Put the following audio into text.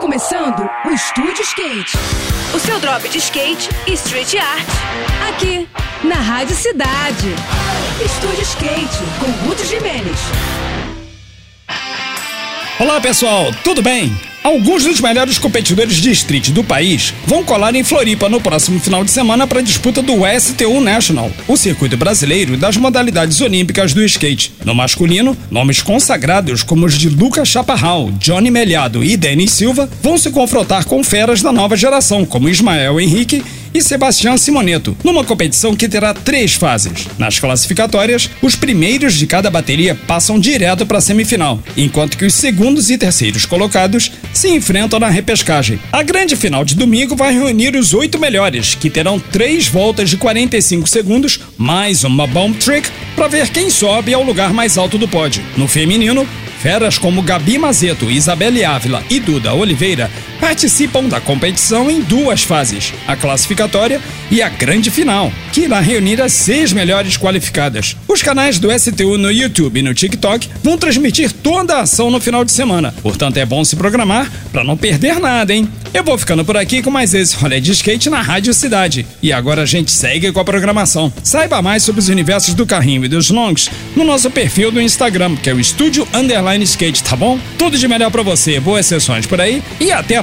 começando o Estúdio Skate. O seu drop de skate e street art. Aqui, na Rádio Cidade. Estúdio Skate, com Guto Jimenez. Olá pessoal, tudo bem? Alguns dos melhores competidores de street do país vão colar em Floripa no próximo final de semana para a disputa do STU National, o circuito brasileiro das modalidades olímpicas do skate. No masculino, nomes consagrados como os de Lucas Chaparral, Johnny Melhado e Denis Silva vão se confrontar com feras da nova geração, como Ismael Henrique e Sebastião Simoneto, numa competição que terá três fases. Nas classificatórias, os primeiros de cada bateria passam direto para a semifinal, enquanto que os segundos e terceiros colocados se enfrentam na repescagem. A grande final de domingo vai reunir os oito melhores, que terão três voltas de 45 segundos, mais uma bomb trick, para ver quem sobe ao lugar mais alto do pódio. No feminino, Feras como Gabi Mazeto, Isabelle Ávila e Duda Oliveira participam da competição em duas fases: a classificatória e a grande final, que irá reunir as seis melhores qualificadas. Os canais do STU no YouTube e no TikTok vão transmitir toda a ação no final de semana, portanto é bom se programar para não perder nada, hein? Eu vou ficando por aqui com mais esse rolê de skate na Rádio Cidade. E agora a gente segue com a programação. Saiba mais sobre os universos do carrinho e dos longs no nosso perfil do Instagram, que é o Estúdio Underline Skate, tá bom? Tudo de melhor para você, boas sessões por aí e até a